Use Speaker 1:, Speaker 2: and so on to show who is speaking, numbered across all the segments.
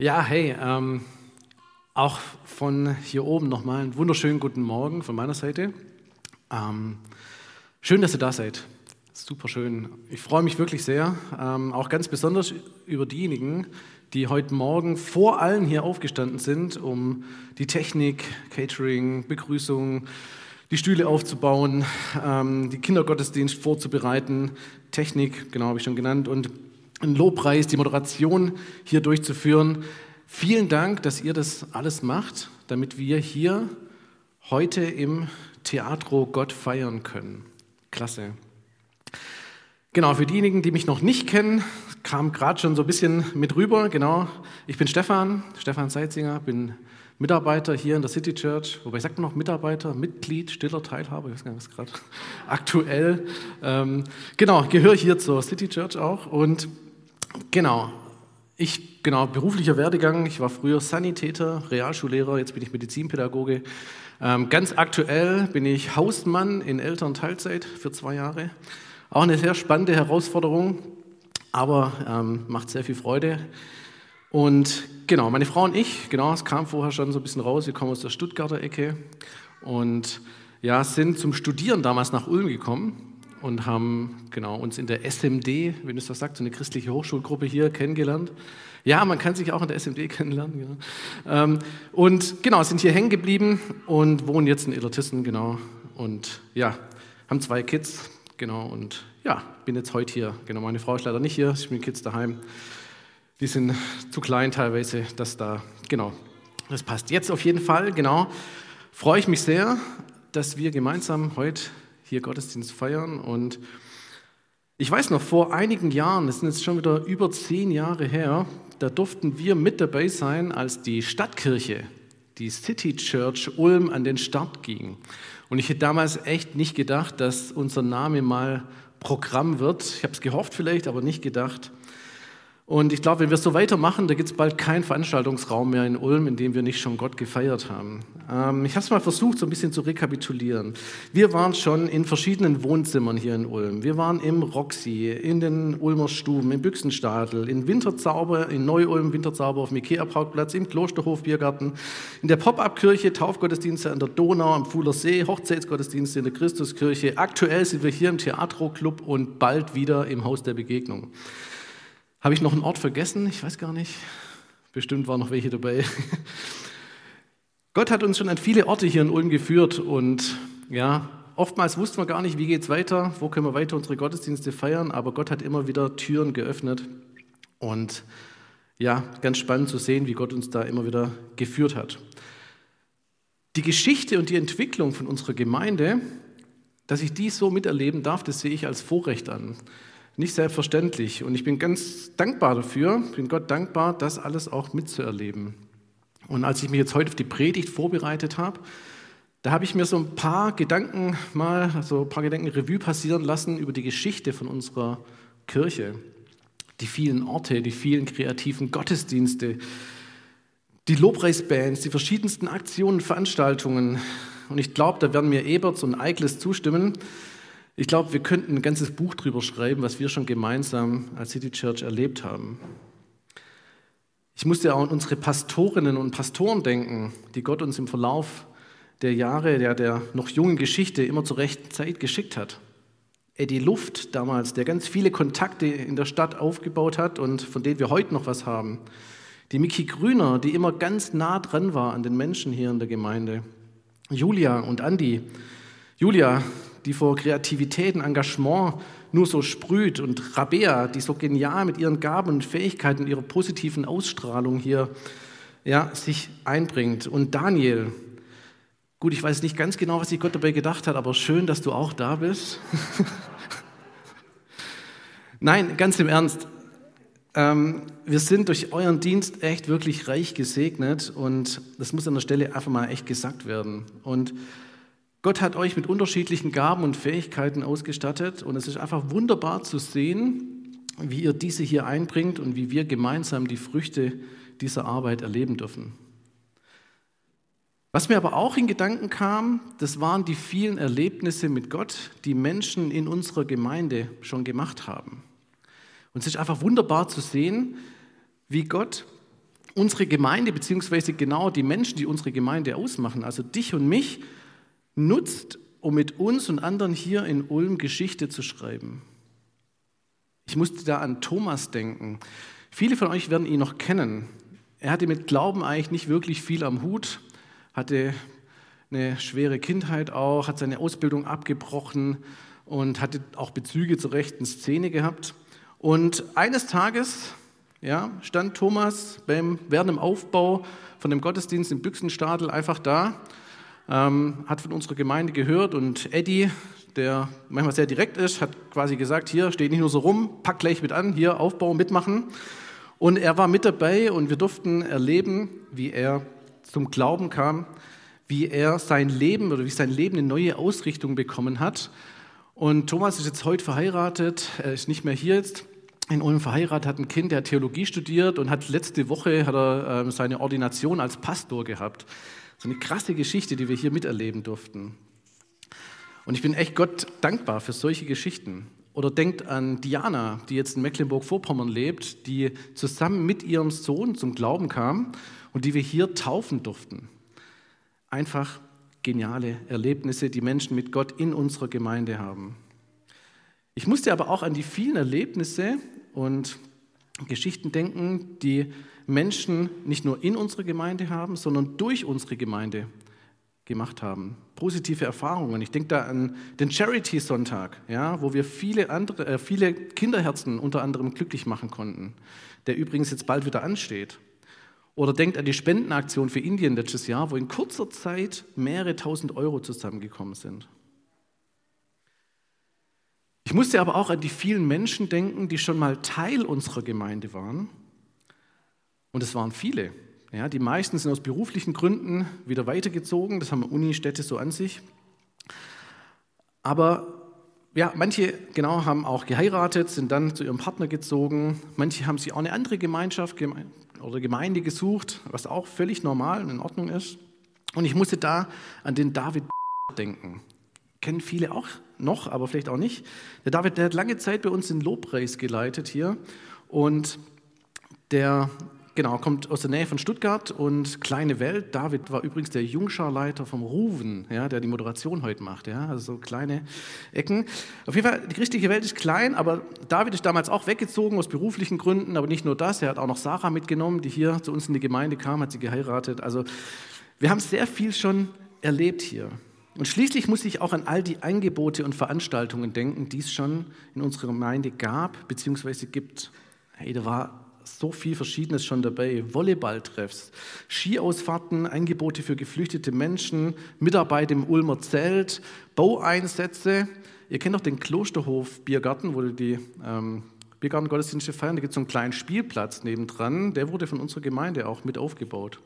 Speaker 1: Ja, hey, ähm, auch von hier oben nochmal einen wunderschönen guten Morgen von meiner Seite. Ähm, schön, dass ihr da seid. Super schön. Ich freue mich wirklich sehr, ähm, auch ganz besonders über diejenigen, die heute Morgen vor allen hier aufgestanden sind, um die Technik, Catering, Begrüßung, die Stühle aufzubauen, ähm, die Kindergottesdienst vorzubereiten, Technik, genau habe ich schon genannt, und einen Lobpreis, die Moderation hier durchzuführen. Vielen Dank, dass ihr das alles macht, damit wir hier heute im Theatro Gott feiern können. Klasse. Genau, für diejenigen, die mich noch nicht kennen, kam gerade schon so ein bisschen mit rüber. Genau, ich bin Stefan, Stefan Seitzinger, bin Mitarbeiter hier in der City Church, wobei ich sage noch Mitarbeiter, Mitglied, stiller Teilhaber, ich weiß gar nicht, was gerade aktuell. Ähm, genau, gehöre hier zur City Church auch und Genau. Ich, genau, beruflicher Werdegang. Ich war früher Sanitäter, Realschullehrer, jetzt bin ich Medizinpädagoge. Ähm, ganz aktuell bin ich Hausmann in Elternteilzeit für zwei Jahre. Auch eine sehr spannende Herausforderung, aber ähm, macht sehr viel Freude. Und genau, meine Frau und ich, genau, es kam vorher schon so ein bisschen raus, wir kommen aus der Stuttgarter Ecke und ja, sind zum Studieren damals nach Ulm gekommen und haben genau, uns in der SMD, wenn es das sagt, so eine christliche Hochschulgruppe hier kennengelernt. Ja, man kann sich auch in der SMD kennenlernen. Genau. Ähm, und genau, sind hier hängen geblieben und wohnen jetzt in Illertissen, genau. Und ja, haben zwei Kids, genau. Und ja, bin jetzt heute hier. Genau, meine Frau ist leider nicht hier, ich bin Kids daheim. Die sind zu klein teilweise, dass da, genau, das passt. Jetzt auf jeden Fall, genau, freue ich mich sehr, dass wir gemeinsam heute hier Gottesdienst feiern. Und ich weiß noch, vor einigen Jahren, das sind jetzt schon wieder über zehn Jahre her, da durften wir mit dabei sein, als die Stadtkirche, die City Church Ulm an den Start ging. Und ich hätte damals echt nicht gedacht, dass unser Name mal Programm wird. Ich habe es gehofft vielleicht, aber nicht gedacht. Und ich glaube, wenn wir so weitermachen, da gibt es bald keinen Veranstaltungsraum mehr in Ulm, in dem wir nicht schon Gott gefeiert haben. Ähm, ich habe es mal versucht, so ein bisschen zu rekapitulieren. Wir waren schon in verschiedenen Wohnzimmern hier in Ulm. Wir waren im Roxy, in den Ulmer Stuben, im Büchsenstadel, in Winterzauber, in Neu-Ulm, Winterzauber auf dem Ikea-Parkplatz, im Klosterhof Biergarten, in der Pop-Up-Kirche, Taufgottesdienste an der Donau, am Fuhler See, Hochzeitsgottesdienste in der Christuskirche. Aktuell sind wir hier im Theatro-Club und bald wieder im Haus der Begegnung. Habe ich noch einen Ort vergessen? Ich weiß gar nicht. Bestimmt waren noch welche dabei. Gott hat uns schon an viele Orte hier in Ulm geführt und ja, oftmals wussten wir gar nicht, wie geht es weiter, wo können wir weiter unsere Gottesdienste feiern, aber Gott hat immer wieder Türen geöffnet und ja, ganz spannend zu sehen, wie Gott uns da immer wieder geführt hat. Die Geschichte und die Entwicklung von unserer Gemeinde, dass ich dies so miterleben darf, das sehe ich als Vorrecht an nicht selbstverständlich. Und ich bin ganz dankbar dafür, bin Gott dankbar, das alles auch mitzuerleben. Und als ich mich jetzt heute auf die Predigt vorbereitet habe, da habe ich mir so ein paar Gedanken mal, so ein paar Gedanken Revue passieren lassen über die Geschichte von unserer Kirche. Die vielen Orte, die vielen kreativen Gottesdienste, die Lobpreisbands, die verschiedensten Aktionen, Veranstaltungen. Und ich glaube, da werden mir Eberts und Eigles zustimmen, ich glaube, wir könnten ein ganzes Buch darüber schreiben, was wir schon gemeinsam als City Church erlebt haben. Ich musste auch an unsere Pastorinnen und Pastoren denken, die Gott uns im Verlauf der Jahre, der, der noch jungen Geschichte immer zur rechten Zeit geschickt hat. Eddie Luft damals, der ganz viele Kontakte in der Stadt aufgebaut hat und von denen wir heute noch was haben. Die Miki Grüner, die immer ganz nah dran war an den Menschen hier in der Gemeinde. Julia und Andi. Julia, die vor Kreativität und Engagement nur so sprüht und Rabea, die so genial mit ihren Gaben und Fähigkeiten und ihrer positiven Ausstrahlung hier ja, sich einbringt. Und Daniel, gut, ich weiß nicht ganz genau, was sich Gott dabei gedacht hat, aber schön, dass du auch da bist. Nein, ganz im Ernst. Ähm, wir sind durch euren Dienst echt wirklich reich gesegnet und das muss an der Stelle einfach mal echt gesagt werden. Und Gott hat euch mit unterschiedlichen Gaben und Fähigkeiten ausgestattet und es ist einfach wunderbar zu sehen, wie ihr diese hier einbringt und wie wir gemeinsam die Früchte dieser Arbeit erleben dürfen. Was mir aber auch in Gedanken kam, das waren die vielen Erlebnisse mit Gott, die Menschen in unserer Gemeinde schon gemacht haben. Und es ist einfach wunderbar zu sehen, wie Gott unsere Gemeinde, beziehungsweise genau die Menschen, die unsere Gemeinde ausmachen, also dich und mich, nutzt, um mit uns und anderen hier in Ulm Geschichte zu schreiben. Ich musste da an Thomas denken. Viele von euch werden ihn noch kennen. Er hatte mit Glauben eigentlich nicht wirklich viel am Hut, hatte eine schwere Kindheit auch, hat seine Ausbildung abgebrochen und hatte auch Bezüge zur rechten Szene gehabt. Und eines Tages ja, stand Thomas beim, während dem Aufbau von dem Gottesdienst im Büchsenstadel einfach da, ähm, hat von unserer Gemeinde gehört und Eddie, der manchmal sehr direkt ist, hat quasi gesagt, hier, steht nicht nur so rum, pack gleich mit an, hier Aufbau, mitmachen. Und er war mit dabei und wir durften erleben, wie er zum Glauben kam, wie er sein Leben oder wie sein Leben eine neue Ausrichtung bekommen hat. Und Thomas ist jetzt heute verheiratet, er ist nicht mehr hier jetzt, in Ulm verheiratet, hat ein Kind, der hat Theologie studiert und hat letzte Woche hat er äh, seine Ordination als Pastor gehabt. So eine krasse Geschichte, die wir hier miterleben durften. Und ich bin echt Gott dankbar für solche Geschichten. Oder denkt an Diana, die jetzt in Mecklenburg-Vorpommern lebt, die zusammen mit ihrem Sohn zum Glauben kam und die wir hier taufen durften. Einfach geniale Erlebnisse, die Menschen mit Gott in unserer Gemeinde haben. Ich musste aber auch an die vielen Erlebnisse und Geschichten denken, die Menschen nicht nur in unserer Gemeinde haben, sondern durch unsere Gemeinde gemacht haben. Positive Erfahrungen. Ich denke da an den Charity-Sonntag, ja, wo wir viele, andere, äh, viele Kinderherzen unter anderem glücklich machen konnten, der übrigens jetzt bald wieder ansteht. Oder denkt an die Spendenaktion für Indien letztes Jahr, wo in kurzer Zeit mehrere tausend Euro zusammengekommen sind. Ich musste aber auch an die vielen Menschen denken, die schon mal Teil unserer Gemeinde waren. Und es waren viele. Ja, die meisten sind aus beruflichen Gründen wieder weitergezogen. Das haben Unistädte so an sich. Aber ja, manche genau haben auch geheiratet, sind dann zu ihrem Partner gezogen. Manche haben sich auch eine andere Gemeinschaft oder Gemeinde gesucht, was auch völlig normal und in Ordnung ist. Und ich musste da an den David denken kennen viele auch noch, aber vielleicht auch nicht. Der David, der hat lange Zeit bei uns den Lobpreis geleitet hier und der genau kommt aus der Nähe von Stuttgart und kleine Welt. David war übrigens der Jungscharleiter vom Ruven, ja, der die Moderation heute macht, ja, also so kleine Ecken. Auf jeden Fall, die christliche Welt ist klein, aber David ist damals auch weggezogen aus beruflichen Gründen, aber nicht nur das, er hat auch noch Sarah mitgenommen, die hier zu uns in die Gemeinde kam, hat sie geheiratet. Also wir haben sehr viel schon erlebt hier. Und schließlich muss ich auch an all die Angebote und Veranstaltungen denken, die es schon in unserer Gemeinde gab bzw. gibt. Hey, da war so viel Verschiedenes schon dabei. Volleyballtreffs, Skiausfahrten, Angebote für geflüchtete Menschen, Mitarbeit im Ulmer Zelt, Baueinsätze. Ihr kennt doch den Klosterhof Biergarten, wo die ähm, Biergarten-Gottesdienste feiern. Da gibt es so einen kleinen Spielplatz nebendran. Der wurde von unserer Gemeinde auch mit aufgebaut.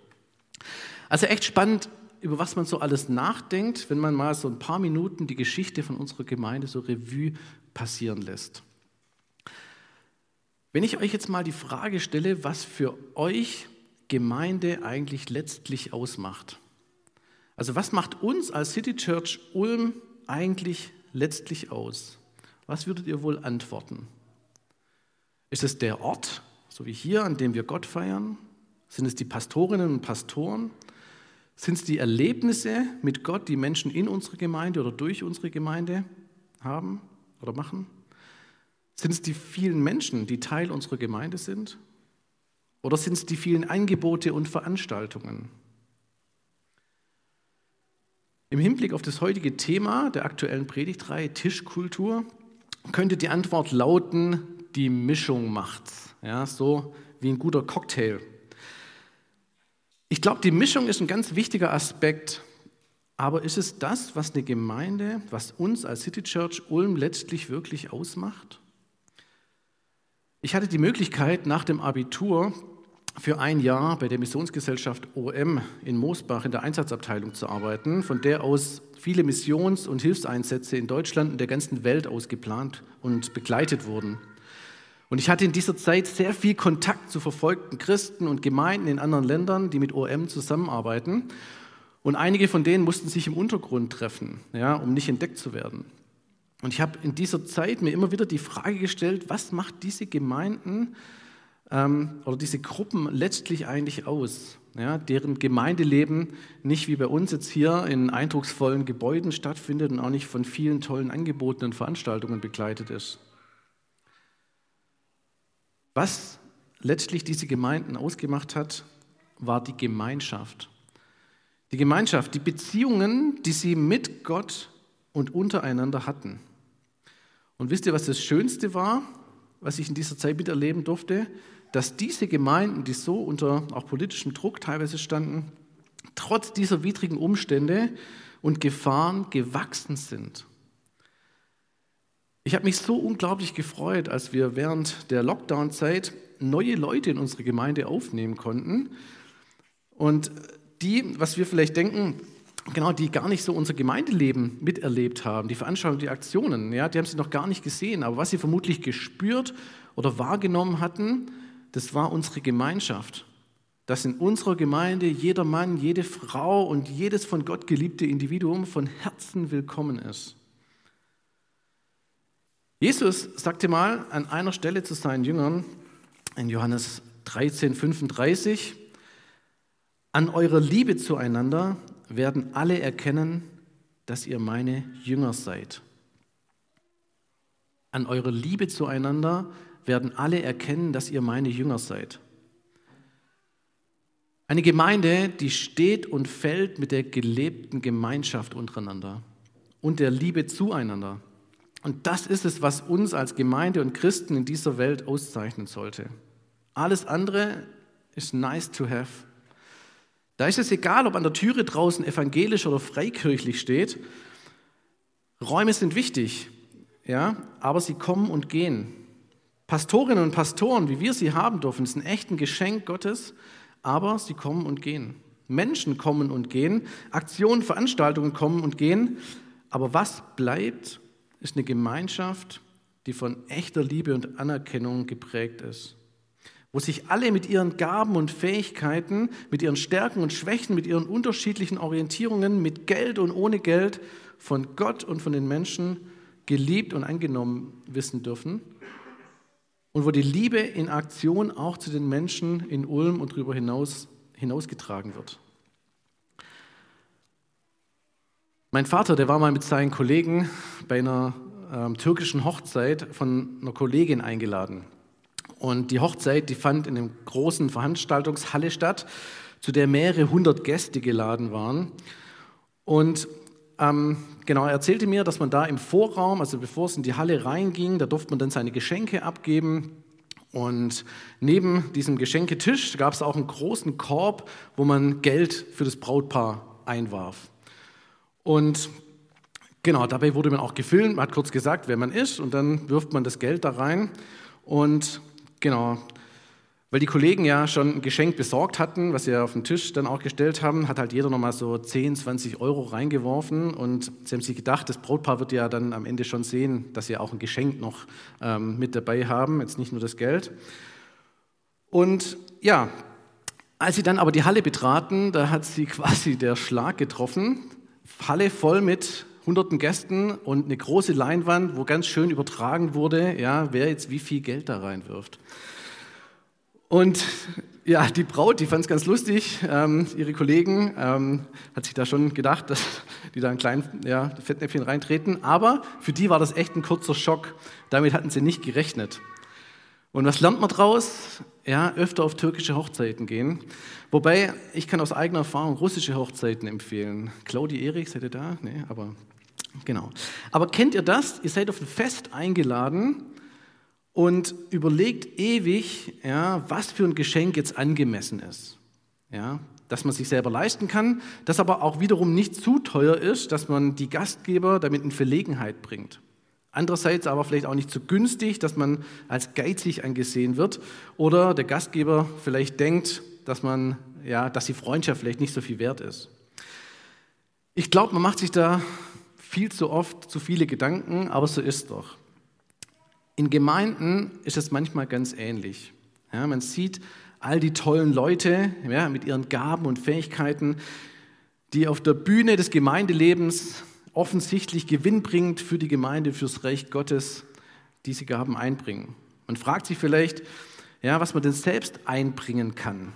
Speaker 1: Also echt spannend, über was man so alles nachdenkt, wenn man mal so ein paar Minuten die Geschichte von unserer Gemeinde so Revue passieren lässt. Wenn ich euch jetzt mal die Frage stelle, was für euch Gemeinde eigentlich letztlich ausmacht. Also was macht uns als City Church Ulm eigentlich letztlich aus? Was würdet ihr wohl antworten? Ist es der Ort, so wie hier, an dem wir Gott feiern? Sind es die Pastorinnen und Pastoren? Sind es die Erlebnisse mit Gott, die Menschen in unserer Gemeinde oder durch unsere Gemeinde haben oder machen? Sind es die vielen Menschen, die Teil unserer Gemeinde sind? Oder sind es die vielen Angebote und Veranstaltungen? Im Hinblick auf das heutige Thema der aktuellen Predigtreihe Tischkultur könnte die Antwort lauten, die Mischung macht's. Ja, so wie ein guter Cocktail. Ich glaube, die Mischung ist ein ganz wichtiger Aspekt. Aber ist es das, was eine Gemeinde, was uns als City Church Ulm letztlich wirklich ausmacht? Ich hatte die Möglichkeit, nach dem Abitur für ein Jahr bei der Missionsgesellschaft OM in Moosbach in der Einsatzabteilung zu arbeiten, von der aus viele Missions- und Hilfseinsätze in Deutschland und der ganzen Welt aus geplant und begleitet wurden. Und ich hatte in dieser Zeit sehr viel Kontakt zu verfolgten Christen und Gemeinden in anderen Ländern, die mit OM zusammenarbeiten. Und einige von denen mussten sich im Untergrund treffen, ja, um nicht entdeckt zu werden. Und ich habe in dieser Zeit mir immer wieder die Frage gestellt, was macht diese Gemeinden ähm, oder diese Gruppen letztlich eigentlich aus, ja, deren Gemeindeleben nicht wie bei uns jetzt hier in eindrucksvollen Gebäuden stattfindet und auch nicht von vielen tollen Angeboten und Veranstaltungen begleitet ist. Was letztlich diese Gemeinden ausgemacht hat, war die Gemeinschaft. Die Gemeinschaft, die Beziehungen, die sie mit Gott und untereinander hatten. Und wisst ihr, was das Schönste war, was ich in dieser Zeit miterleben durfte? Dass diese Gemeinden, die so unter auch politischem Druck teilweise standen, trotz dieser widrigen Umstände und Gefahren gewachsen sind. Ich habe mich so unglaublich gefreut, als wir während der Lockdown-Zeit neue Leute in unsere Gemeinde aufnehmen konnten. Und die, was wir vielleicht denken, genau, die gar nicht so unser Gemeindeleben miterlebt haben, die Veranstaltungen, die Aktionen, ja, die haben sie noch gar nicht gesehen, aber was sie vermutlich gespürt oder wahrgenommen hatten, das war unsere Gemeinschaft. Dass in unserer Gemeinde jeder Mann, jede Frau und jedes von Gott geliebte Individuum von Herzen willkommen ist. Jesus sagte mal an einer Stelle zu seinen Jüngern in Johannes 13, 35, an eurer Liebe zueinander werden alle erkennen, dass ihr meine Jünger seid. An eurer Liebe zueinander werden alle erkennen, dass ihr meine Jünger seid. Eine Gemeinde, die steht und fällt mit der gelebten Gemeinschaft untereinander und der Liebe zueinander. Und das ist es, was uns als Gemeinde und Christen in dieser Welt auszeichnen sollte. Alles andere ist nice to have. Da ist es egal, ob an der Türe draußen evangelisch oder freikirchlich steht. Räume sind wichtig, ja, aber sie kommen und gehen. Pastorinnen und Pastoren, wie wir sie haben dürfen, echt ein Geschenk Gottes, aber sie kommen und gehen. Menschen kommen und gehen, Aktionen, Veranstaltungen kommen und gehen, aber was bleibt, ist eine Gemeinschaft, die von echter Liebe und Anerkennung geprägt ist wo sich alle mit ihren Gaben und Fähigkeiten, mit ihren Stärken und Schwächen, mit ihren unterschiedlichen Orientierungen, mit Geld und ohne Geld von Gott und von den Menschen geliebt und angenommen wissen dürfen. Und wo die Liebe in Aktion auch zu den Menschen in Ulm und darüber hinaus hinausgetragen wird. Mein Vater, der war mal mit seinen Kollegen bei einer ähm, türkischen Hochzeit von einer Kollegin eingeladen. Und die Hochzeit, die fand in einer großen Veranstaltungshalle statt, zu der mehrere hundert Gäste geladen waren. Und ähm, genau, er erzählte mir, dass man da im Vorraum, also bevor es in die Halle reinging, da durfte man dann seine Geschenke abgeben. Und neben diesem Geschenketisch gab es auch einen großen Korb, wo man Geld für das Brautpaar einwarf. Und genau, dabei wurde man auch gefilmt, man hat kurz gesagt, wer man ist, und dann wirft man das Geld da rein. Und Genau. Weil die Kollegen ja schon ein Geschenk besorgt hatten, was sie auf den Tisch dann auch gestellt haben, hat halt jeder nochmal so 10, 20 Euro reingeworfen und sie haben sich gedacht, das Brautpaar wird ja dann am Ende schon sehen, dass sie auch ein Geschenk noch ähm, mit dabei haben, jetzt nicht nur das Geld. Und ja, als sie dann aber die Halle betraten, da hat sie quasi der Schlag getroffen. Halle voll mit hunderten Gästen und eine große Leinwand, wo ganz schön übertragen wurde, ja, wer jetzt wie viel Geld da reinwirft. Und ja, die Braut, die fand es ganz lustig. Ähm, ihre Kollegen ähm, hat sich da schon gedacht, dass die da ein kleines ja, Fettnäpfchen reintreten. Aber für die war das echt ein kurzer Schock. Damit hatten sie nicht gerechnet. Und was lernt man daraus? Ja, öfter auf türkische Hochzeiten gehen. Wobei, ich kann aus eigener Erfahrung russische Hochzeiten empfehlen. Claudi Erik, seid ihr da? Nee, aber Genau. Aber kennt ihr das? Ihr seid auf ein Fest eingeladen und überlegt ewig, ja, was für ein Geschenk jetzt angemessen ist. Ja, dass man sich selber leisten kann, das aber auch wiederum nicht zu teuer ist, dass man die Gastgeber damit in Verlegenheit bringt. Andererseits aber vielleicht auch nicht zu günstig, dass man als geizig angesehen wird oder der Gastgeber vielleicht denkt, dass man ja, dass die Freundschaft vielleicht nicht so viel wert ist. Ich glaube, man macht sich da viel zu oft zu viele Gedanken, aber so ist doch. In Gemeinden ist es manchmal ganz ähnlich. Ja, man sieht all die tollen Leute ja, mit ihren Gaben und Fähigkeiten, die auf der Bühne des Gemeindelebens offensichtlich gewinnbringend für die Gemeinde, fürs Reich Gottes diese Gaben einbringen. Man fragt sich vielleicht, ja, was man denn selbst einbringen kann.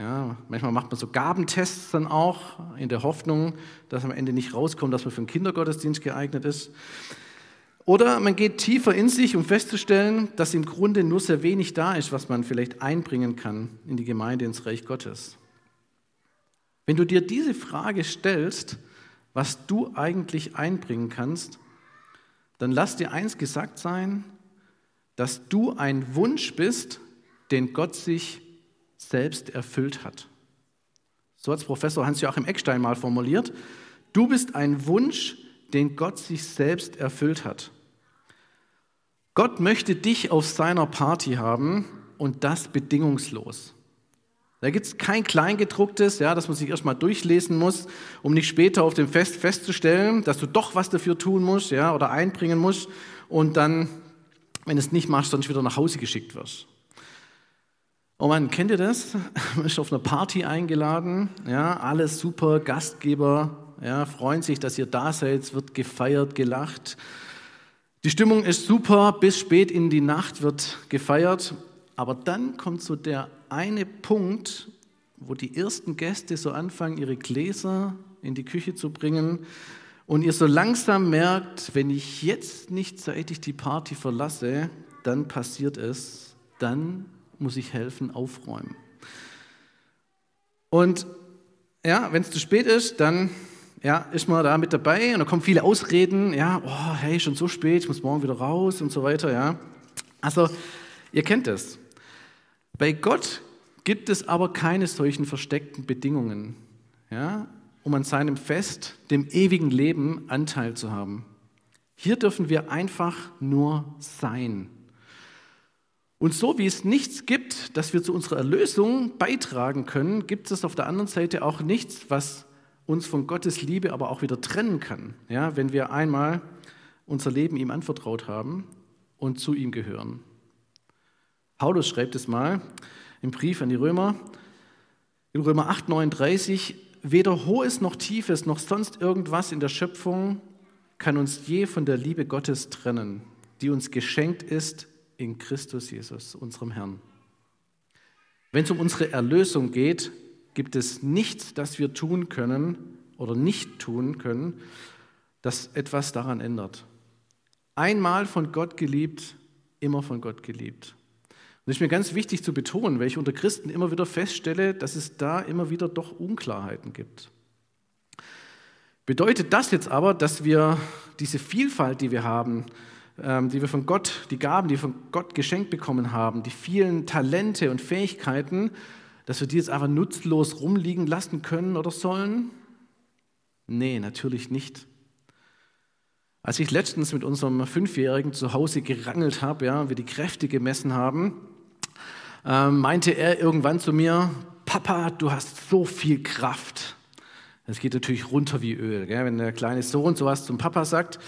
Speaker 1: Ja, manchmal macht man so Gabentests dann auch in der Hoffnung, dass am Ende nicht rauskommt, dass man für einen Kindergottesdienst geeignet ist. Oder man geht tiefer in sich, um festzustellen, dass im Grunde nur sehr wenig da ist, was man vielleicht einbringen kann in die Gemeinde, ins Reich Gottes. Wenn du dir diese Frage stellst, was du eigentlich einbringen kannst, dann lass dir eins gesagt sein, dass du ein Wunsch bist, den Gott sich selbst erfüllt hat. So hat es Professor Hans-Joachim Eckstein mal formuliert. Du bist ein Wunsch, den Gott sich selbst erfüllt hat. Gott möchte dich auf seiner Party haben und das bedingungslos. Da gibt es kein Kleingedrucktes, ja, das man sich erstmal durchlesen muss, um nicht später auf dem Fest festzustellen, dass du doch was dafür tun musst ja, oder einbringen musst und dann, wenn es nicht machst, sonst wieder nach Hause geschickt wirst. Oh Mann, kennt ihr das? Man ist auf einer Party eingeladen, ja, alles super, Gastgeber ja, freuen sich, dass ihr da seid, es wird gefeiert, gelacht. Die Stimmung ist super, bis spät in die Nacht wird gefeiert, aber dann kommt so der eine Punkt, wo die ersten Gäste so anfangen, ihre Gläser in die Küche zu bringen und ihr so langsam merkt, wenn ich jetzt nicht zeitig die Party verlasse, dann passiert es, dann muss ich helfen, aufräumen. Und ja, wenn es zu spät ist, dann ja, ist man da mit dabei und da kommen viele Ausreden, ja, oh, hey, schon so spät, ich muss morgen wieder raus und so weiter, ja. Also, ihr kennt es. Bei Gott gibt es aber keine solchen versteckten Bedingungen, ja, um an seinem Fest, dem ewigen Leben, Anteil zu haben. Hier dürfen wir einfach nur sein. Und so wie es nichts gibt, das wir zu unserer Erlösung beitragen können, gibt es auf der anderen Seite auch nichts, was uns von Gottes Liebe aber auch wieder trennen kann, ja, wenn wir einmal unser Leben ihm anvertraut haben und zu ihm gehören. Paulus schreibt es mal im Brief an die Römer, in Römer 8, 39, weder hohes noch tiefes noch sonst irgendwas in der Schöpfung kann uns je von der Liebe Gottes trennen, die uns geschenkt ist in Christus Jesus, unserem Herrn. Wenn es um unsere Erlösung geht, gibt es nichts, das wir tun können oder nicht tun können, das etwas daran ändert. Einmal von Gott geliebt, immer von Gott geliebt. Und es ist mir ganz wichtig zu betonen, weil ich unter Christen immer wieder feststelle, dass es da immer wieder doch Unklarheiten gibt. Bedeutet das jetzt aber, dass wir diese Vielfalt, die wir haben, die wir von Gott, die Gaben, die wir von Gott geschenkt bekommen haben, die vielen Talente und Fähigkeiten, dass wir die jetzt einfach nutzlos rumliegen lassen können oder sollen? Nee, natürlich nicht. Als ich letztens mit unserem Fünfjährigen zu Hause gerangelt habe, ja, wir die Kräfte gemessen haben, äh, meinte er irgendwann zu mir, Papa, du hast so viel Kraft. Das geht natürlich runter wie Öl, gell? wenn der kleine Sohn sowas zum Papa sagt.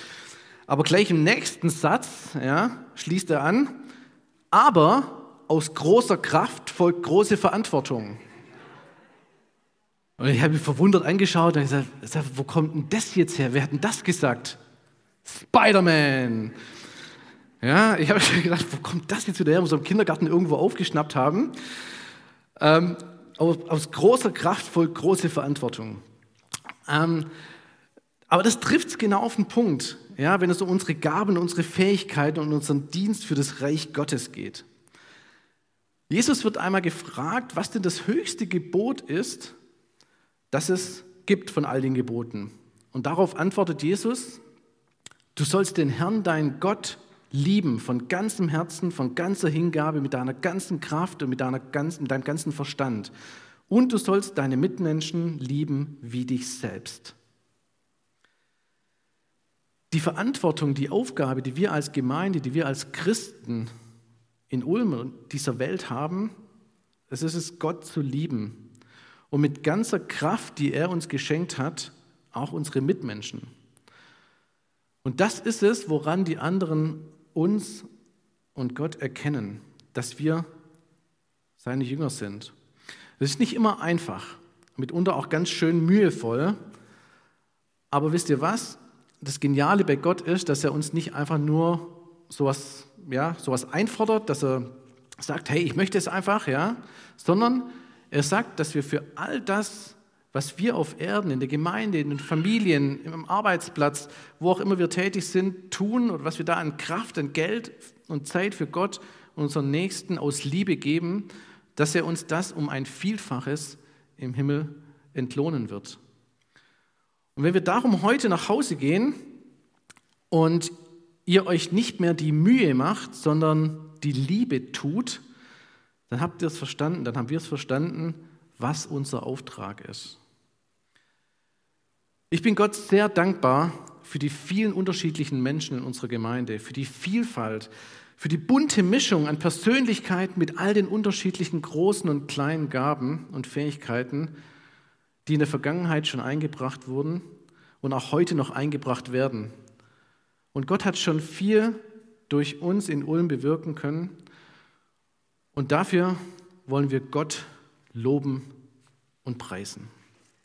Speaker 1: Aber gleich im nächsten Satz ja, schließt er an, aber aus großer Kraft folgt große Verantwortung. Und ich habe mich verwundert angeschaut und gesagt, wo kommt denn das jetzt her? Wer hat denn das gesagt? Spider-Man. Ja, ich habe gedacht, wo kommt das jetzt wieder her? Muss im Kindergarten irgendwo aufgeschnappt haben. Ähm, aus großer Kraft folgt große Verantwortung. Ähm, aber das trifft es genau auf den Punkt, ja, wenn es um unsere Gaben, unsere Fähigkeiten und unseren Dienst für das Reich Gottes geht. Jesus wird einmal gefragt, was denn das höchste Gebot ist, das es gibt von all den Geboten. Und darauf antwortet Jesus, du sollst den Herrn, deinen Gott, lieben von ganzem Herzen, von ganzer Hingabe, mit deiner ganzen Kraft und mit, deiner ganzen, mit deinem ganzen Verstand. Und du sollst deine Mitmenschen lieben wie dich selbst. Die Verantwortung, die Aufgabe, die wir als Gemeinde, die wir als Christen in Ulm und dieser Welt haben, es ist es, Gott zu lieben und mit ganzer Kraft, die er uns geschenkt hat, auch unsere Mitmenschen. Und das ist es, woran die anderen uns und Gott erkennen, dass wir seine Jünger sind. Das ist nicht immer einfach, mitunter auch ganz schön mühevoll, aber wisst ihr was? Das Geniale bei Gott ist, dass er uns nicht einfach nur sowas, ja, sowas einfordert, dass er sagt, hey, ich möchte es einfach, ja, sondern er sagt, dass wir für all das, was wir auf Erden, in der Gemeinde, in den Familien, im Arbeitsplatz, wo auch immer wir tätig sind, tun oder was wir da an Kraft, an Geld und Zeit für Gott und unseren Nächsten aus Liebe geben, dass er uns das um ein Vielfaches im Himmel entlohnen wird. Und wenn wir darum heute nach Hause gehen und ihr euch nicht mehr die Mühe macht, sondern die Liebe tut, dann habt ihr es verstanden, dann haben wir es verstanden, was unser Auftrag ist. Ich bin Gott sehr dankbar für die vielen unterschiedlichen Menschen in unserer Gemeinde, für die Vielfalt, für die bunte Mischung an Persönlichkeiten mit all den unterschiedlichen großen und kleinen Gaben und Fähigkeiten, die in der Vergangenheit schon eingebracht wurden und auch heute noch eingebracht werden. Und Gott hat schon viel durch uns in Ulm bewirken können. Und dafür wollen wir Gott loben und preisen.